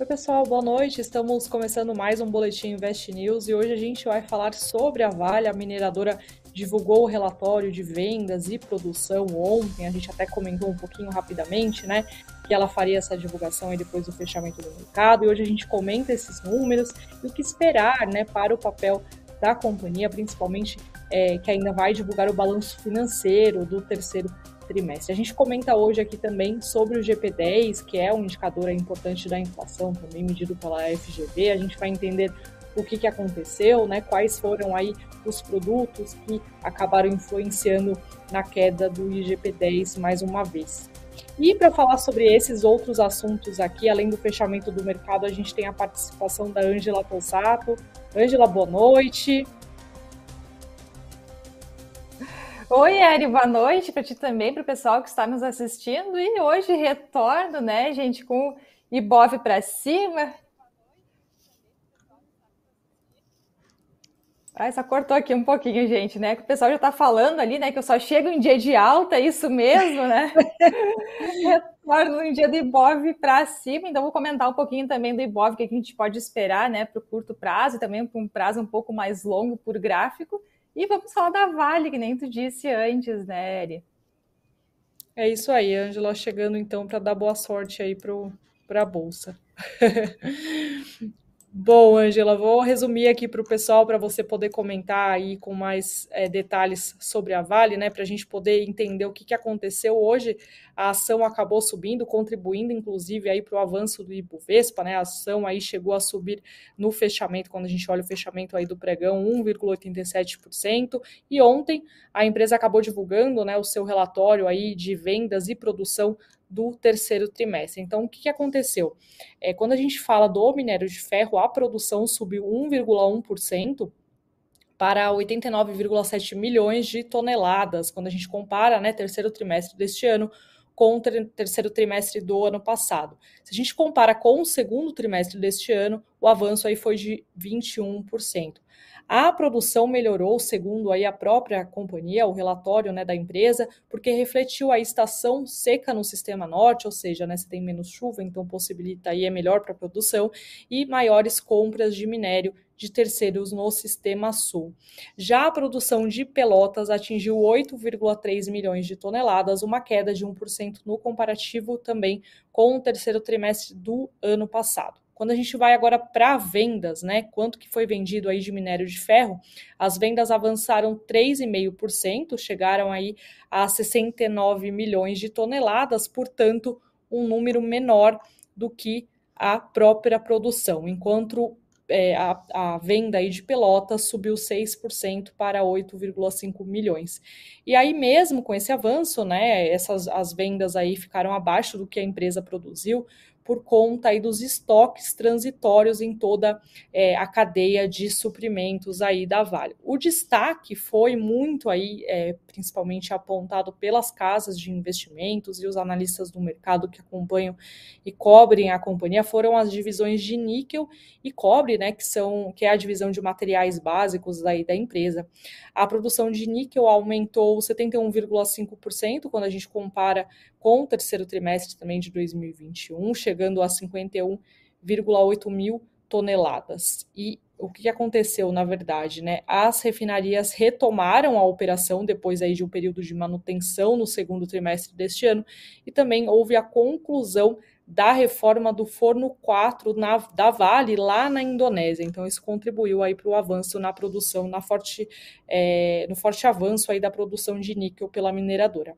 Oi, pessoal, boa noite. Estamos começando mais um Boletim Invest News e hoje a gente vai falar sobre a Vale. A mineradora divulgou o relatório de vendas e produção ontem. A gente até comentou um pouquinho rapidamente, né? Que ela faria essa divulgação aí depois do fechamento do mercado. E hoje a gente comenta esses números e o que esperar, né, para o papel da companhia, principalmente é, que ainda vai divulgar o balanço financeiro do terceiro trimestre. A gente comenta hoje aqui também sobre o GP10, que é um indicador importante da inflação, também medido pela FGV. A gente vai entender o que, que aconteceu, né? Quais foram aí os produtos que acabaram influenciando na queda do IGP-10 mais uma vez. E para falar sobre esses outros assuntos aqui, além do fechamento do mercado, a gente tem a participação da Ângela Tossato. Ângela, boa noite. Oi, Eri, boa noite para ti também, para o pessoal que está nos assistindo. E hoje retorno, né, gente, com Ibov para cima. Ah, só cortou aqui um pouquinho, gente, né? Que o pessoal já está falando ali, né? Que eu só chego em dia de alta, é isso mesmo, né? Retorno em dia do Ibov para cima. Então, vou comentar um pouquinho também do Ibov, o que a gente pode esperar, né, para o curto prazo e também para um prazo um pouco mais longo por gráfico. E vamos falar da Vale, que nem tu disse antes, né, Eri? É isso aí, Angela, chegando então para dar boa sorte aí para a Bolsa. Bom, Angela, vou resumir aqui para o pessoal para você poder comentar aí com mais é, detalhes sobre a Vale, né? Para a gente poder entender o que, que aconteceu hoje. A ação acabou subindo, contribuindo inclusive aí para o avanço do Ibovespa, né? A ação aí chegou a subir no fechamento, quando a gente olha o fechamento aí do pregão, 1,87%. E ontem a empresa acabou divulgando né, o seu relatório aí de vendas e produção do terceiro trimestre. Então, o que, que aconteceu? É, quando a gente fala do minério de ferro, a produção subiu 1,1% para 89,7 milhões de toneladas, quando a gente compara, né, terceiro trimestre deste ano com o terceiro trimestre do ano passado. Se a gente compara com o segundo trimestre deste ano, o avanço aí foi de 21%. A produção melhorou, segundo aí a própria companhia, o relatório né, da empresa, porque refletiu a estação seca no sistema norte, ou seja, né, você tem menos chuva, então possibilita aí é melhor para a produção, e maiores compras de minério de terceiros no sistema sul. Já a produção de pelotas atingiu 8,3 milhões de toneladas, uma queda de 1% no comparativo também com o terceiro trimestre do ano passado. Quando a gente vai agora para vendas, né? Quanto que foi vendido aí de minério de ferro? As vendas avançaram 3,5%, chegaram aí a 69 milhões de toneladas, portanto, um número menor do que a própria produção, enquanto é, a, a, venda aí de pelotas subiu 6% para 8,5 milhões. E aí mesmo com esse avanço, né, essas as vendas aí ficaram abaixo do que a empresa produziu, por conta aí dos estoques transitórios em toda é, a cadeia de suprimentos aí da Vale. O destaque foi muito aí, é, principalmente apontado pelas casas de investimentos e os analistas do mercado que acompanham e cobrem a companhia, foram as divisões de níquel e cobre, né, que são que é a divisão de materiais básicos aí da empresa. A produção de níquel aumentou 71,5% quando a gente compara com o terceiro trimestre também de 2021, chegando a 51,8 mil toneladas. E o que aconteceu, na verdade, né? As refinarias retomaram a operação depois aí de um período de manutenção no segundo trimestre deste ano, e também houve a conclusão da reforma do forno 4 na, da Vale lá na Indonésia. Então isso contribuiu aí para o avanço na produção, na forte, é, no forte avanço aí da produção de níquel pela mineradora.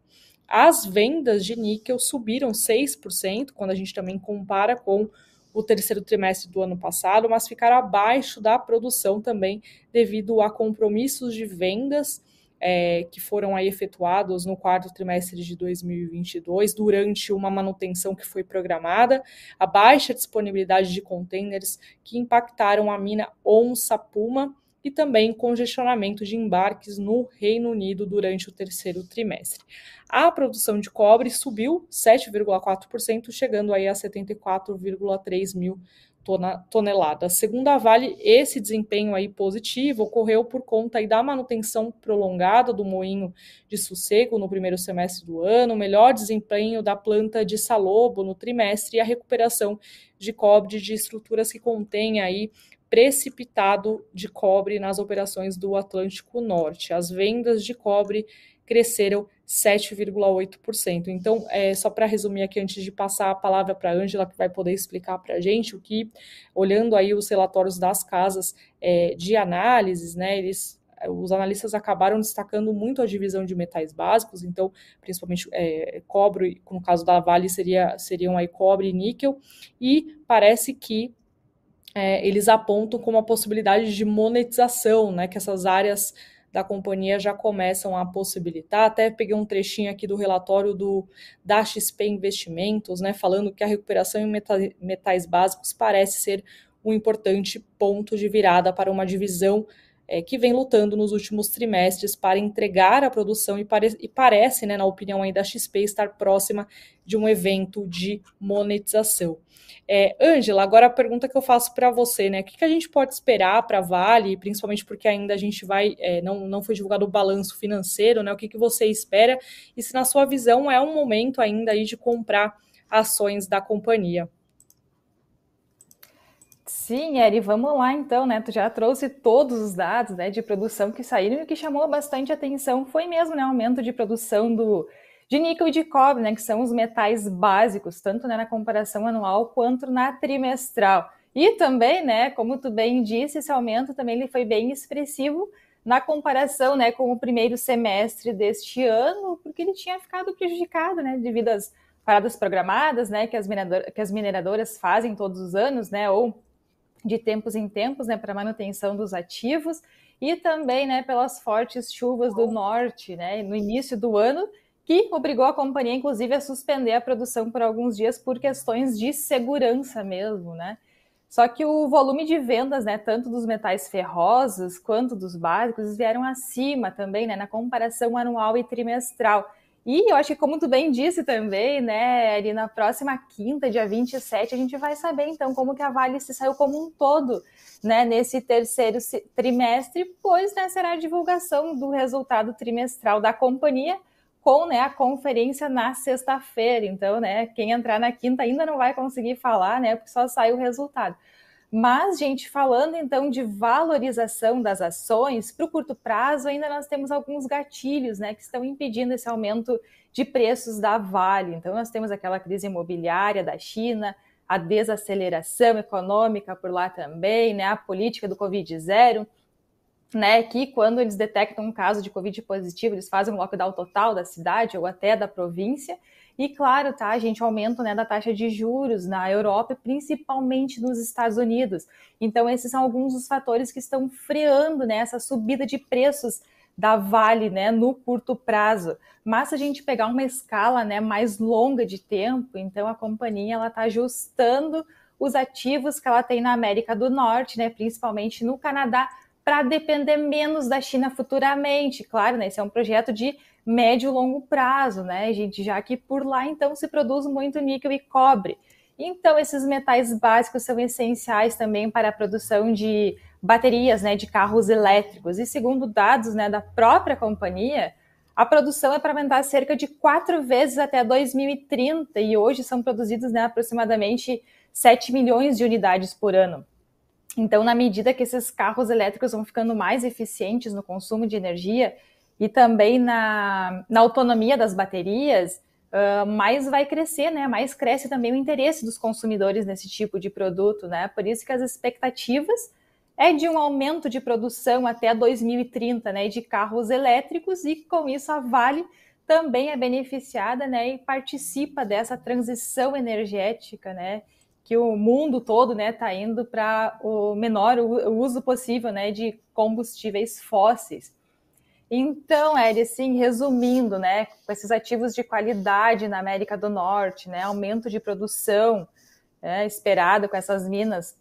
As vendas de níquel subiram 6%, quando a gente também compara com o terceiro trimestre do ano passado, mas ficaram abaixo da produção também devido a compromissos de vendas é, que foram aí efetuados no quarto trimestre de 2022 durante uma manutenção que foi programada, a baixa disponibilidade de contêineres que impactaram a mina Onça Puma e também congestionamento de embarques no Reino Unido durante o terceiro trimestre. A produção de cobre subiu 7,4%, chegando aí a 74,3 mil tonelada. Segundo a Vale, esse desempenho aí positivo ocorreu por conta aí da manutenção prolongada do moinho de sossego no primeiro semestre do ano, melhor desempenho da planta de Salobo no trimestre e a recuperação de cobre de estruturas que contêm aí precipitado de cobre nas operações do Atlântico Norte. As vendas de cobre cresceram 7,8%. Então, é, só para resumir aqui, antes de passar a palavra para a Ângela, que vai poder explicar para a gente o que, olhando aí os relatórios das casas é, de análises, né, eles, os analistas acabaram destacando muito a divisão de metais básicos, então, principalmente é, cobre, no caso da Vale, seria, seriam aí cobre e níquel, e parece que é, eles apontam como a possibilidade de monetização, né, que essas áreas da companhia já começam a possibilitar. Até peguei um trechinho aqui do relatório do da XP Investimentos, né, falando que a recuperação em metais básicos parece ser um importante ponto de virada para uma divisão é, que vem lutando nos últimos trimestres para entregar a produção e, pare e parece, né, na opinião aí da XP, estar próxima de um evento de monetização. É, Ângela, agora a pergunta que eu faço para você, né? O que, que, a gente pode esperar para a Vale, principalmente porque ainda a gente vai, é, não, não foi divulgado o balanço financeiro, né? O que, que você espera? E se na sua visão é um momento ainda aí de comprar ações da companhia? Sim, Eri, vamos lá então, né? Tu já trouxe todos os dados né, de produção que saíram e o que chamou bastante atenção foi mesmo né, o aumento de produção do de níquel e de cobre, né, que são os metais básicos, tanto né, na comparação anual quanto na trimestral. E também, né, como tu bem disse, esse aumento também ele foi bem expressivo na comparação né, com o primeiro semestre deste ano, porque ele tinha ficado prejudicado né, devido às paradas programadas né, que, as que as mineradoras fazem todos os anos, né, ou de tempos em tempos né, para manutenção dos ativos, e também né, pelas fortes chuvas do norte né, no início do ano, que obrigou a companhia, inclusive, a suspender a produção por alguns dias por questões de segurança mesmo, né? Só que o volume de vendas, né, tanto dos metais ferrosos quanto dos básicos, vieram acima também, né, na comparação anual e trimestral. E eu acho que, como tu bem disse também, né, ali na próxima quinta, dia 27, a gente vai saber, então, como que a Vale se saiu como um todo, né, nesse terceiro trimestre, pois, né, será a divulgação do resultado trimestral da companhia, com né, a conferência na sexta-feira. Então, né, quem entrar na quinta ainda não vai conseguir falar, né, porque só sai o resultado. Mas, gente, falando então de valorização das ações, para o curto prazo, ainda nós temos alguns gatilhos né, que estão impedindo esse aumento de preços da Vale. Então, nós temos aquela crise imobiliária da China, a desaceleração econômica por lá também, né, a política do Covid-0 né, que quando eles detectam um caso de Covid positivo, eles fazem um lockdown total da cidade ou até da província. E claro, tá, gente, aumento né, da taxa de juros na Europa, principalmente nos Estados Unidos. Então, esses são alguns dos fatores que estão freando né, essa subida de preços da Vale né, no curto prazo. Mas se a gente pegar uma escala né, mais longa de tempo, então a companhia está ajustando os ativos que ela tem na América do Norte, né, principalmente no Canadá, para depender menos da China futuramente. Claro, né? Esse é um projeto de médio e longo prazo, né, gente? Já que por lá então se produz muito níquel e cobre. Então, esses metais básicos são essenciais também para a produção de baterias, né, de carros elétricos. E segundo dados, né, da própria companhia, a produção é para aumentar cerca de quatro vezes até 2030 e hoje são produzidos, né, aproximadamente 7 milhões de unidades por ano. Então, na medida que esses carros elétricos vão ficando mais eficientes no consumo de energia e também na, na autonomia das baterias, uh, mais vai crescer, né? Mais cresce também o interesse dos consumidores nesse tipo de produto, né? Por isso que as expectativas é de um aumento de produção até 2030, né? De carros elétricos e com isso a Vale também é beneficiada, né? E participa dessa transição energética, né? que o mundo todo está né, tá indo para o menor uso possível né, de combustíveis fósseis. Então, Eri, assim, resumindo, né, com esses ativos de qualidade na América do Norte, né, aumento de produção né, esperado com essas minas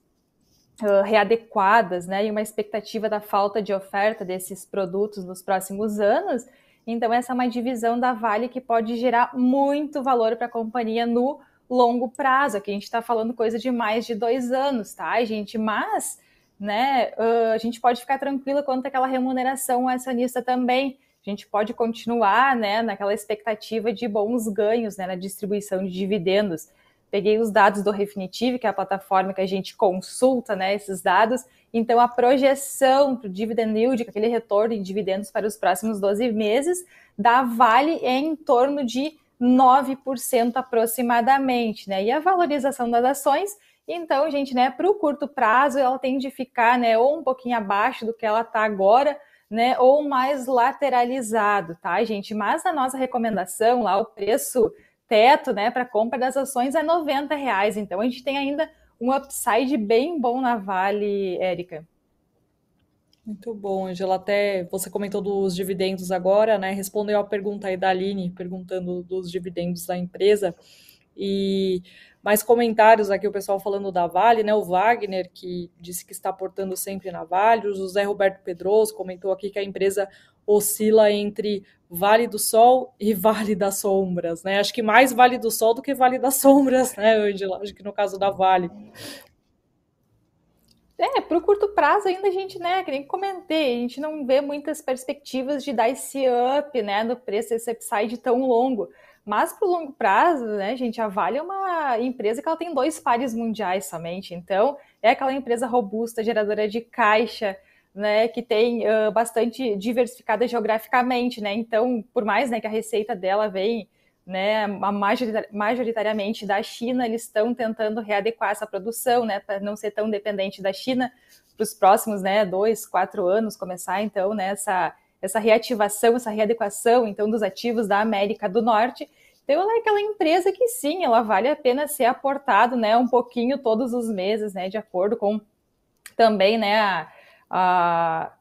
uh, readequadas, né, e uma expectativa da falta de oferta desses produtos nos próximos anos, então essa é uma divisão da Vale que pode gerar muito valor para a companhia no longo prazo. Aqui a gente está falando coisa de mais de dois anos, tá, gente? Mas, né, uh, a gente pode ficar tranquila quanto àquela remuneração acionista também. A gente pode continuar, né, naquela expectativa de bons ganhos, né, na distribuição de dividendos. Peguei os dados do Refinitiv, que é a plataforma que a gente consulta, né, esses dados. Então, a projeção para o dividend yield, aquele retorno em dividendos para os próximos 12 meses, da Vale é em torno de 9% aproximadamente, né? E a valorização das ações, então, gente, né, para o curto prazo, ela tende a ficar, né, ou um pouquinho abaixo do que ela está agora, né, ou mais lateralizado, tá, gente? Mas a nossa recomendação lá, o preço teto, né, para compra das ações é 90 reais. Então, a gente tem ainda um upside bem bom na Vale, Érica. Muito bom, Angela. Até você comentou dos dividendos agora, né? Respondeu a pergunta aí da Aline, perguntando dos dividendos da empresa. E mais comentários aqui, o pessoal falando da Vale, né? O Wagner, que disse que está aportando sempre na Vale. O José Roberto Pedroso comentou aqui que a empresa oscila entre Vale do Sol e Vale das Sombras, né? Acho que mais Vale do Sol do que Vale das Sombras, né, Angela? Acho que no caso da Vale. É, para o curto prazo ainda a gente, né, que nem comentei, a gente não vê muitas perspectivas de dar esse up, né, no preço, esse upside tão longo. Mas para o longo prazo, né, gente, a Vale é uma empresa que ela tem dois pares mundiais somente. Então, é aquela empresa robusta, geradora de caixa, né, que tem uh, bastante diversificada geograficamente, né? Então, por mais né, que a receita dela vem né, majoritariamente da China, eles estão tentando readequar essa produção, né, para não ser tão dependente da China para os próximos, né, dois, quatro anos começar, então, né, essa reativação, essa readequação, então, dos ativos da América do Norte. Então, ela é aquela empresa que, sim, ela vale a pena ser aportado, né, um pouquinho todos os meses, né, de acordo com também, né, a, a,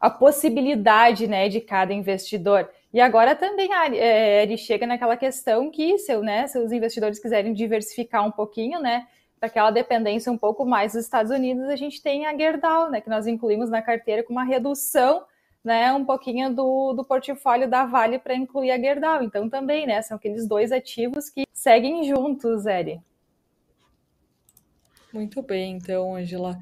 a possibilidade, né, de cada investidor. E agora também é, ele chega naquela questão que seu, né, se os investidores quiserem diversificar um pouquinho, né, para aquela dependência um pouco mais dos Estados Unidos, a gente tem a Gerdau, né, que nós incluímos na carteira com uma redução, né, um pouquinho do, do portfólio da Vale para incluir a Gerdau. Então também, né, são aqueles dois ativos que seguem juntos, Eri. Muito bem, então, Angela.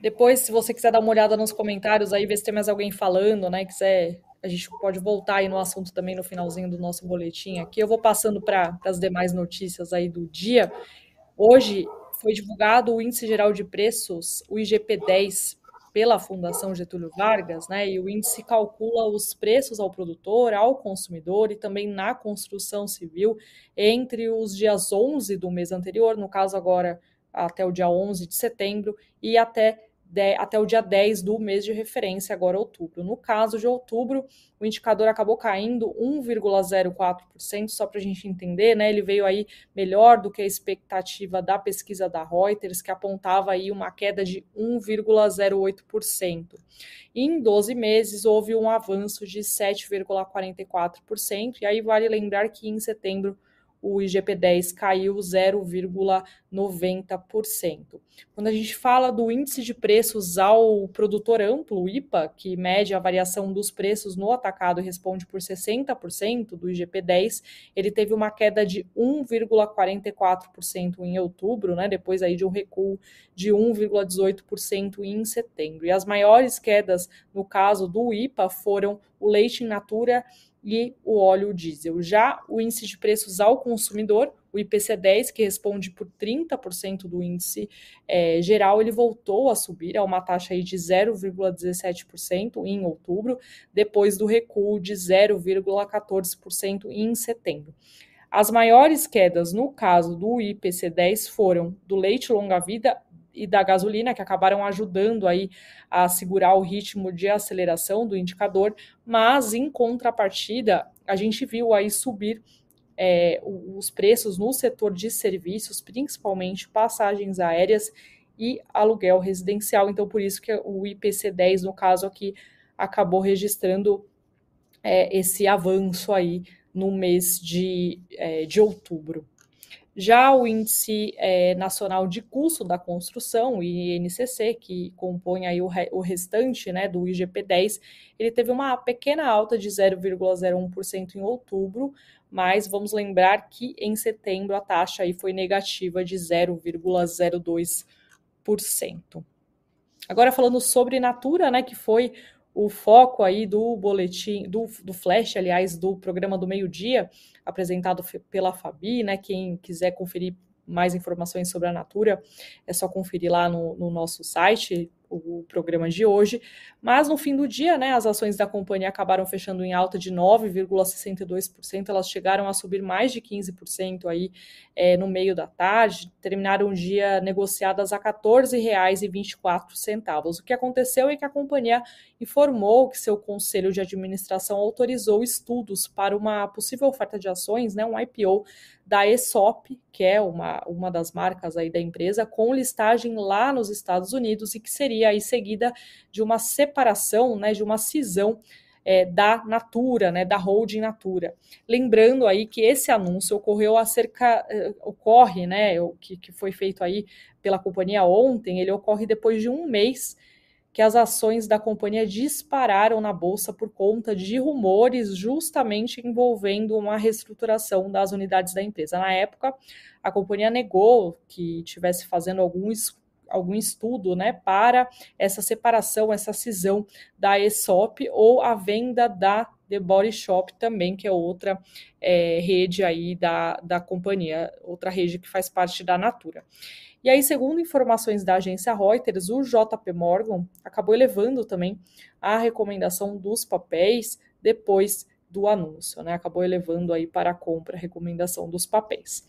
Depois, se você quiser dar uma olhada nos comentários aí, ver se tem mais alguém falando, né, quiser a gente pode voltar aí no assunto também no finalzinho do nosso boletim aqui. Eu vou passando para as demais notícias aí do dia. Hoje foi divulgado o Índice Geral de Preços, o IGP-10, pela Fundação Getúlio Vargas, né? E o índice calcula os preços ao produtor, ao consumidor e também na construção civil entre os dias 11 do mês anterior, no caso agora até o dia 11 de setembro, e até de, até o dia 10 do mês de referência, agora outubro. No caso de outubro, o indicador acabou caindo 1,04%, só para a gente entender, né? Ele veio aí melhor do que a expectativa da pesquisa da Reuters, que apontava aí uma queda de 1,08%. Em 12 meses, houve um avanço de 7,44%, e aí vale lembrar que em setembro o IGP-10 caiu 0,90%. Quando a gente fala do índice de preços ao produtor amplo, o IPA, que mede a variação dos preços no atacado e responde por 60% do IGP-10, ele teve uma queda de 1,44% em outubro, né, depois aí de um recuo de 1,18% em setembro. E as maiores quedas, no caso do IPA, foram o leite in natura e o óleo diesel. Já o índice de preços ao consumidor, o IPC10, que responde por 30% do índice é, geral, ele voltou a subir a uma taxa aí de 0,17% em outubro, depois do recuo de 0,14% em setembro. As maiores quedas no caso do IPC10 foram do leite longa-vida e da gasolina, que acabaram ajudando aí a segurar o ritmo de aceleração do indicador, mas em contrapartida, a gente viu aí subir é, os preços no setor de serviços, principalmente passagens aéreas e aluguel residencial. Então, por isso que o IPC 10, no caso aqui, acabou registrando é, esse avanço aí no mês de, é, de outubro. Já o Índice é, Nacional de Custo da Construção, o INCC, que compõe aí o, re, o restante né, do IGP-10, ele teve uma pequena alta de 0,01% em outubro, mas vamos lembrar que em setembro a taxa aí foi negativa de 0,02%. Agora falando sobre Natura, né, que foi o foco aí do boletim, do, do flash, aliás, do programa do meio-dia, apresentado pela Fabi, né? Quem quiser conferir mais informações sobre a Natura, é só conferir lá no, no nosso site, o programa de hoje, mas no fim do dia, né, as ações da companhia acabaram fechando em alta de 9,62%, elas chegaram a subir mais de 15% aí é, no meio da tarde, terminaram o dia negociadas a R$ 14,24. O que aconteceu é que a companhia informou que seu conselho de administração autorizou estudos para uma possível oferta de ações, né, um IPO da ESOP, que é uma, uma das marcas aí da empresa, com listagem lá nos Estados Unidos e que seria aí seguida de uma separação, né, de uma cisão é, da Natura, né, da holding Natura. Lembrando aí que esse anúncio ocorreu acerca, é, ocorre, né, o que, que foi feito aí pela companhia ontem, ele ocorre depois de um mês que as ações da companhia dispararam na bolsa por conta de rumores justamente envolvendo uma reestruturação das unidades da empresa. Na época, a companhia negou que tivesse fazendo algum, algum estudo né, para essa separação, essa cisão da ESOP ou a venda da The Body Shop também, que é outra é, rede aí da, da companhia, outra rede que faz parte da Natura. E aí, segundo informações da agência Reuters, o JP Morgan acabou elevando também a recomendação dos papéis depois do anúncio, né? Acabou elevando aí para a compra a recomendação dos papéis.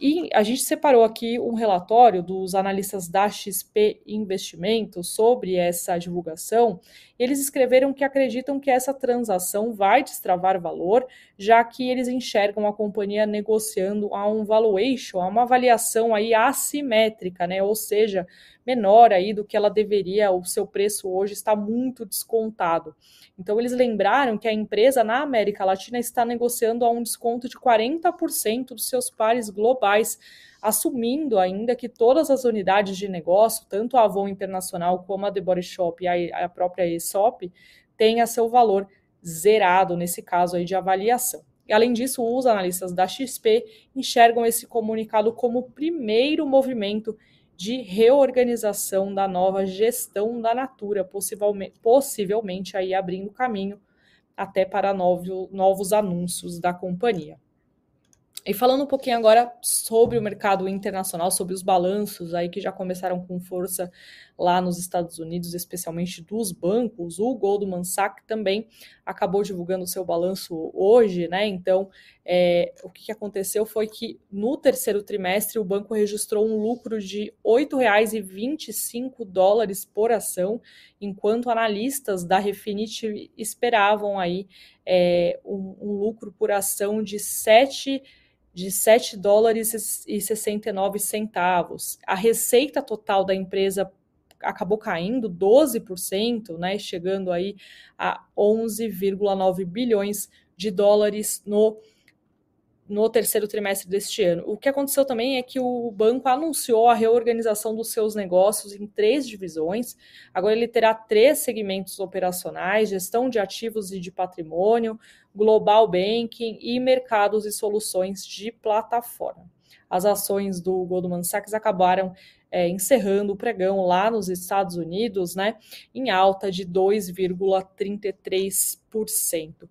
E a gente separou aqui um relatório dos analistas da XP Investimentos sobre essa divulgação. Eles escreveram que acreditam que essa transação vai destravar valor, já que eles enxergam a companhia negociando a um valuation, a uma avaliação aí assimétrica, né? Ou seja, menor aí do que ela deveria, o seu preço hoje está muito descontado. Então eles lembraram que a empresa na América Latina está negociando a um desconto de 40% dos seus pares globais, assumindo ainda que todas as unidades de negócio, tanto a Avon Internacional como a The Body Shop e a, própria ESOP, tenha seu valor zerado nesse caso aí de avaliação. E além disso, os analistas da XP enxergam esse comunicado como o primeiro movimento de reorganização da nova gestão da Natura, possivelmente, possivelmente aí abrindo caminho até para novo, novos anúncios da companhia. E falando um pouquinho agora sobre o mercado internacional, sobre os balanços aí que já começaram com força lá nos Estados Unidos, especialmente dos bancos, o Goldman Sachs também acabou divulgando seu balanço hoje, né? Então, é, o que aconteceu foi que no terceiro trimestre o banco registrou um lucro de R$ 8,25 dólares por ação, enquanto analistas da Refinit esperavam aí é, um, um lucro por ação de 7 de 7 dólares e 69 centavos. A receita total da empresa acabou caindo 12%, né, chegando aí a 11,9 bilhões de dólares no no terceiro trimestre deste ano. O que aconteceu também é que o banco anunciou a reorganização dos seus negócios em três divisões. Agora ele terá três segmentos operacionais: gestão de ativos e de patrimônio, global banking e mercados e soluções de plataforma. As ações do Goldman Sachs acabaram é, encerrando o pregão lá nos Estados Unidos, né, em alta de 2,33%.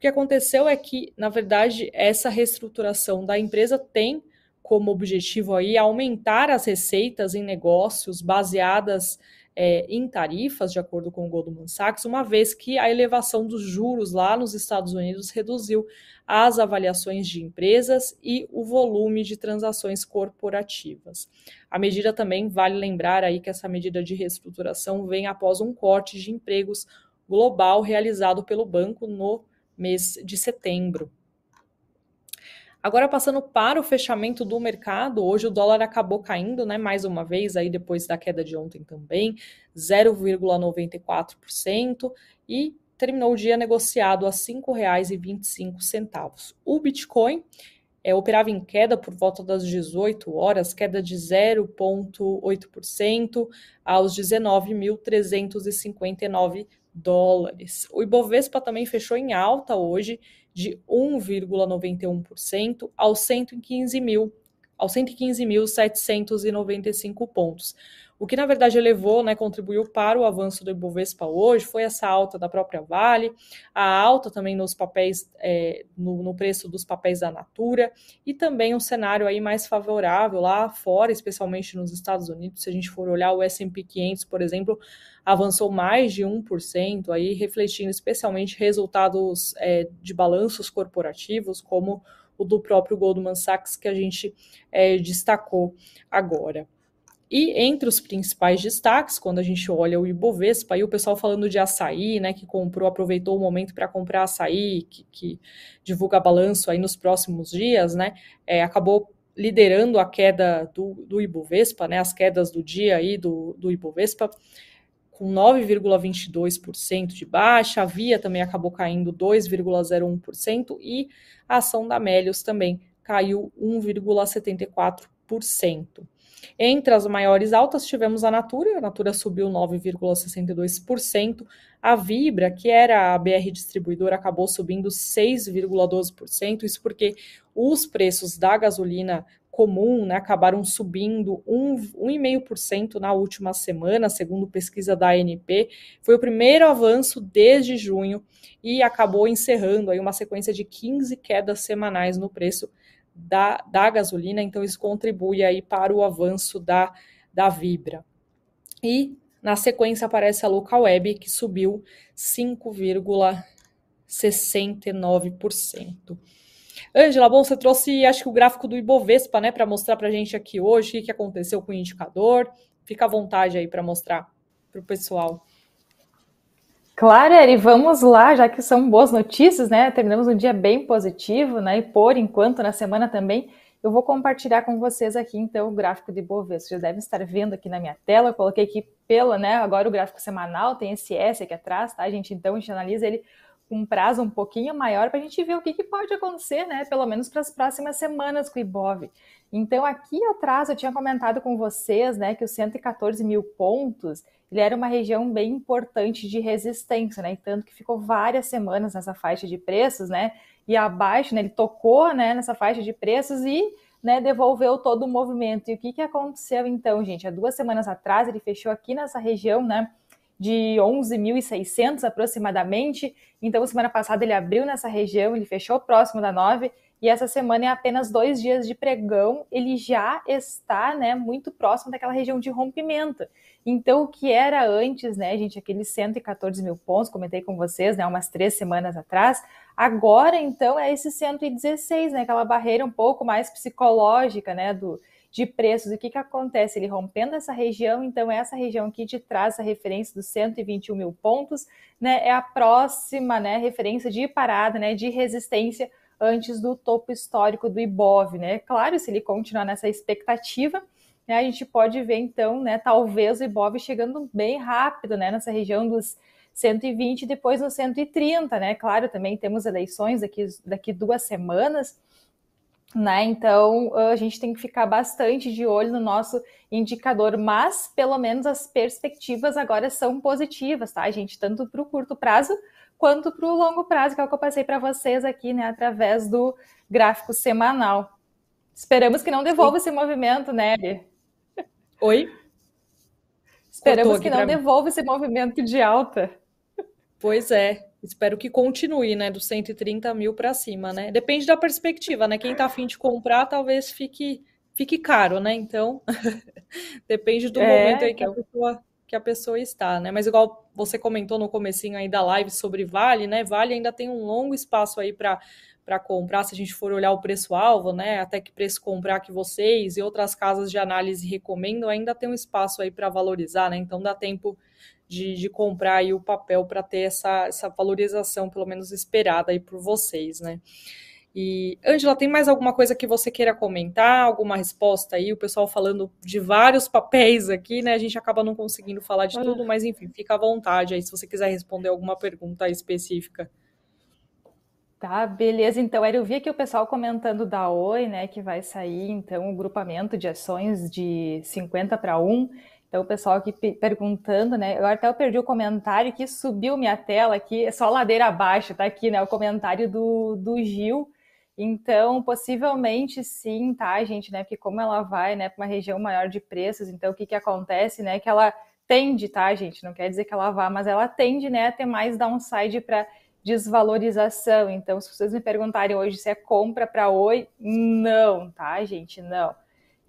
O que aconteceu é que, na verdade, essa reestruturação da empresa tem como objetivo aí aumentar as receitas em negócios baseadas é, em tarifas, de acordo com o Goldman Sachs, uma vez que a elevação dos juros lá nos Estados Unidos reduziu as avaliações de empresas e o volume de transações corporativas. A medida também vale lembrar aí que essa medida de reestruturação vem após um corte de empregos global realizado pelo banco no mês de setembro. Agora passando para o fechamento do mercado, hoje o dólar acabou caindo, né, mais uma vez aí depois da queda de ontem também, 0,94% e terminou o dia negociado a R$ 5,25. O Bitcoin é, operava em queda por volta das 18 horas, queda de 0,8% aos 19.359 dólares. O Ibovespa também fechou em alta hoje, de 1,91% aos 115 mil, aos 115.795 pontos. O que na verdade elevou, né, contribuiu para o avanço do Ibovespa hoje foi essa alta da própria Vale, a alta também nos papéis, é, no, no, preço dos papéis da Natura e também um cenário aí mais favorável lá fora, especialmente nos Estados Unidos. Se a gente for olhar o S&P 500, por exemplo, avançou mais de 1%, aí refletindo especialmente resultados é, de balanços corporativos, como o do próprio Goldman Sachs que a gente é, destacou agora. E entre os principais destaques, quando a gente olha o Ibovespa, aí o pessoal falando de açaí, né, que comprou, aproveitou o momento para comprar açaí, que, que, divulga balanço aí nos próximos dias, né, é, acabou liderando a queda do, do Ibovespa, né, as quedas do dia aí do, do Ibovespa, com 9,22% de baixa, a Via também acabou caindo 2,01% e a ação da Melios também caiu 1,74%. Entre as maiores altas tivemos a Natura, a Natura subiu 9,62%, a Vibra, que era a BR distribuidora, acabou subindo 6,12%, isso porque os preços da gasolina comum né, acabaram subindo 1,5% na última semana, segundo pesquisa da ANP. Foi o primeiro avanço desde junho e acabou encerrando aí uma sequência de 15 quedas semanais no preço da, da gasolina, então isso contribui aí para o avanço da, da Vibra. E na sequência aparece a Local Web, que subiu 5,69%. Ângela, bom, você trouxe, acho que o gráfico do Ibovespa, né, para mostrar para a gente aqui hoje o que aconteceu com o indicador. Fica à vontade aí para mostrar para o pessoal. Claro, Eri, vamos lá, já que são boas notícias, né? Terminamos um dia bem positivo, né? E por enquanto, na semana também, eu vou compartilhar com vocês aqui, então, o gráfico de Bovespa. Vocês devem estar vendo aqui na minha tela, eu coloquei aqui pela, né? Agora o gráfico semanal, tem esse S aqui atrás, tá, gente? Então, a gente analisa ele um prazo um pouquinho maior para a gente ver o que, que pode acontecer, né? Pelo menos para as próximas semanas com o Ibov. Então, aqui atrás eu tinha comentado com vocês, né, que os 114 mil pontos ele era uma região bem importante de resistência, né? Tanto que ficou várias semanas nessa faixa de preços, né? E abaixo, né? Ele tocou, né? Nessa faixa de preços e né, devolveu todo o movimento. E o que, que aconteceu então, gente? Há duas semanas atrás ele fechou aqui nessa região, né? De 11.600 aproximadamente. Então, semana passada ele abriu nessa região, ele fechou próximo da 9 e essa semana, em apenas dois dias de pregão, ele já está né, muito próximo daquela região de rompimento. Então, o que era antes, né, gente, aqueles 114 mil pontos, comentei com vocês, né, umas três semanas atrás, agora, então, é esse 116, né, aquela barreira um pouco mais psicológica, né, do, de preços. O que, que acontece? Ele rompendo essa região, então, essa região aqui de trás, a referência dos 121 mil pontos, né, é a próxima, né, referência de parada, né, de resistência antes do topo histórico do Ibov, né? Claro, se ele continuar nessa expectativa, né, a gente pode ver então, né, talvez o Ibov chegando bem rápido, né, nessa região dos 120 depois no 130, né? Claro, também temos eleições daqui, daqui duas semanas, né? Então a gente tem que ficar bastante de olho no nosso indicador, mas pelo menos as perspectivas agora são positivas, tá, gente? Tanto para o curto prazo quanto para o longo prazo, que é o que eu passei para vocês aqui, né, através do gráfico semanal. Esperamos que não devolva esse movimento, né, Eli? Oi? Esperamos que não devolva esse movimento de alta. Pois é, espero que continue, né, dos 130 mil para cima, né? Depende da perspectiva, né? Quem está afim de comprar, talvez fique, fique caro, né? Então, depende do é, momento aí que a, pessoa, que a pessoa está, né? Mas igual você comentou no comecinho aí da live sobre Vale, né? Vale ainda tem um longo espaço aí para para comprar, se a gente for olhar o preço-alvo, né, até que preço comprar que vocês e outras casas de análise recomendam, ainda tem um espaço aí para valorizar, né, então dá tempo de, de comprar aí o papel para ter essa, essa valorização, pelo menos esperada aí por vocês, né. E, Ângela, tem mais alguma coisa que você queira comentar? Alguma resposta aí? O pessoal falando de vários papéis aqui, né? A gente acaba não conseguindo falar de tudo, mas enfim, fica à vontade aí se você quiser responder alguma pergunta específica. Tá, beleza. Então, eu vi aqui o pessoal comentando da Oi, né, que vai sair, então, o um grupamento de ações de 50 para 1. Então, o pessoal aqui perguntando, né, eu até eu perdi o comentário que subiu minha tela aqui, é só ladeira abaixo, tá aqui, né, o comentário do, do Gil. Então, possivelmente sim, tá, gente, né, porque como ela vai, né, para uma região maior de preços, então, o que que acontece, né, que ela tende, tá, gente, não quer dizer que ela vá, mas ela tende, né, a ter mais downside para desvalorização. Então, se vocês me perguntarem hoje se é compra para oi, não, tá, gente? Não.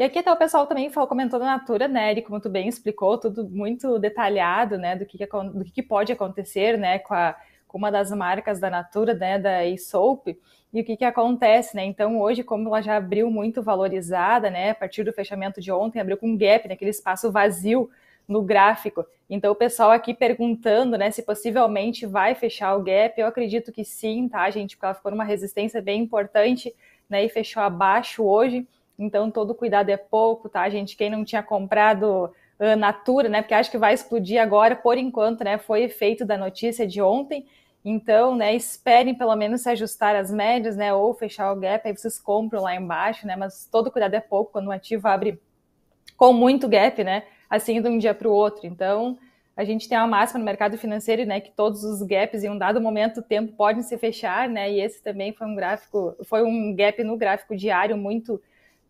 E aqui até o pessoal também falou, comentou da Natura, né, Eri, como tu bem explicou, tudo muito detalhado, né, do que, do que pode acontecer, né, com, a, com uma das marcas da Natura, né, da Aesop, e o que, que acontece, né, então hoje, como ela já abriu muito valorizada, né, a partir do fechamento de ontem, abriu com um gap, naquele né, espaço vazio, no gráfico. Então, o pessoal aqui perguntando, né, se possivelmente vai fechar o gap, eu acredito que sim, tá, gente? Porque ela ficou numa resistência bem importante, né, e fechou abaixo hoje. Então, todo cuidado é pouco, tá, gente? Quem não tinha comprado uh, Natura, né, porque acho que vai explodir agora, por enquanto, né, foi efeito da notícia de ontem. Então, né, esperem pelo menos se ajustar as médias, né, ou fechar o gap, aí vocês compram lá embaixo, né, mas todo cuidado é pouco quando o ativo abre com muito gap, né, assim de um dia para o outro. Então, a gente tem uma máxima no mercado financeiro, né, que todos os gaps em um dado momento do tempo podem se fechar, né? E esse também foi um gráfico, foi um gap no gráfico diário muito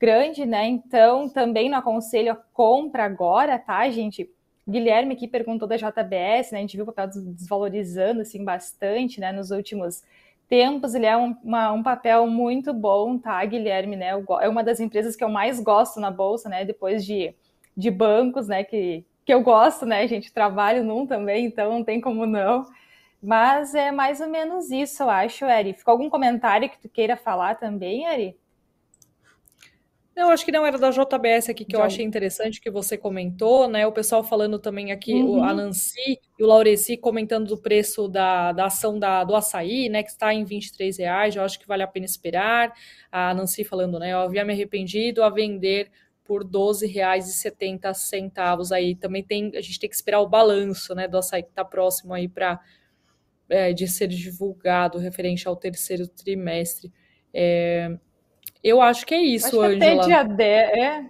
grande, né? Então, também não aconselho a compra agora, tá, gente? Guilherme aqui perguntou da JBS, né? A gente viu o papel desvalorizando assim bastante, né, nos últimos tempos. Ele é um, uma, um papel muito bom, tá, Guilherme, né? É uma das empresas que eu mais gosto na bolsa, né? Depois de de bancos, né, que, que eu gosto, né, gente, trabalho num também, então não tem como não. Mas é mais ou menos isso, eu acho, Eri. Ficou algum comentário que tu queira falar também, Eri? Não, acho que não era da JBS aqui que eu achei interessante que você comentou, né? O pessoal falando também aqui, uhum. a Nancy e o Laureci comentando do preço da, da ação da, do açaí, né? Que está em 23 reais, eu acho que vale a pena esperar. A Nancy falando, né? Eu havia me arrependido a vender por R$ 12,70 aí. Também tem, a gente tem que esperar o balanço, né, do açaí que está próximo aí para é, de ser divulgado referente ao terceiro trimestre. É, eu acho que é isso, acho Angela. Até dia 10, é,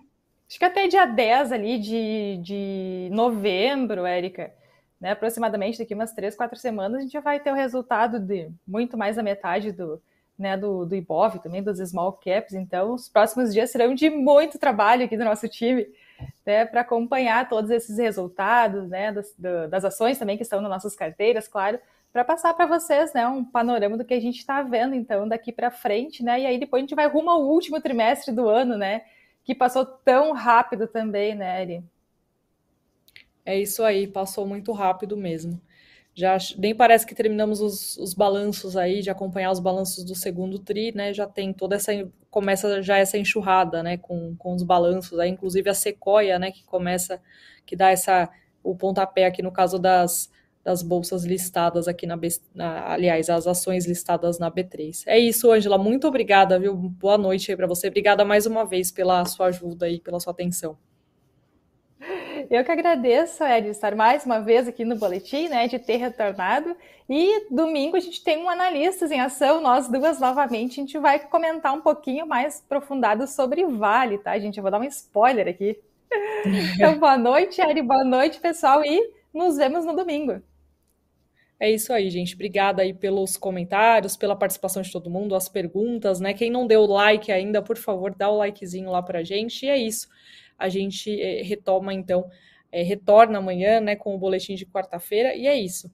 acho que até dia 10 ali de, de novembro, Érica, né, aproximadamente daqui umas três, quatro semanas, a gente já vai ter o resultado de muito mais da metade do, né, do, do IBOV, também dos small caps. Então, os próximos dias serão de muito trabalho aqui do nosso time né, para acompanhar todos esses resultados, né, das, das ações também que estão nas nossas carteiras, claro, para passar para vocês, né, um panorama do que a gente está vendo, então, daqui para frente, né, e aí depois a gente vai rumo ao último trimestre do ano, né, que passou tão rápido também, né, Eri? É isso aí, passou muito rápido mesmo. Já nem parece que terminamos os, os balanços aí, de acompanhar os balanços do segundo TRI, né? Já tem toda essa. Começa já essa enxurrada, né? Com, com os balanços aí, inclusive a Sequoia, né? Que começa, que dá essa. O pontapé aqui no caso das, das bolsas listadas aqui na, na, aliás, as ações listadas na B3. É isso, Ângela, muito obrigada, viu? Boa noite aí para você. Obrigada mais uma vez pela sua ajuda e pela sua atenção. Eu que agradeço, Ed, de estar mais uma vez aqui no Boletim, né, de ter retornado. E domingo a gente tem um Analistas em Ação, nós duas novamente. A gente vai comentar um pouquinho mais aprofundado sobre Vale, tá, gente? Eu vou dar um spoiler aqui. Então, boa noite, Eri, boa noite, pessoal, e nos vemos no domingo. É isso aí, gente. Obrigada aí pelos comentários, pela participação de todo mundo, as perguntas, né? Quem não deu like ainda, por favor, dá o likezinho lá pra gente. E é isso a gente é, retoma, então, é, retorna amanhã, né, com o boletim de quarta-feira, e é isso.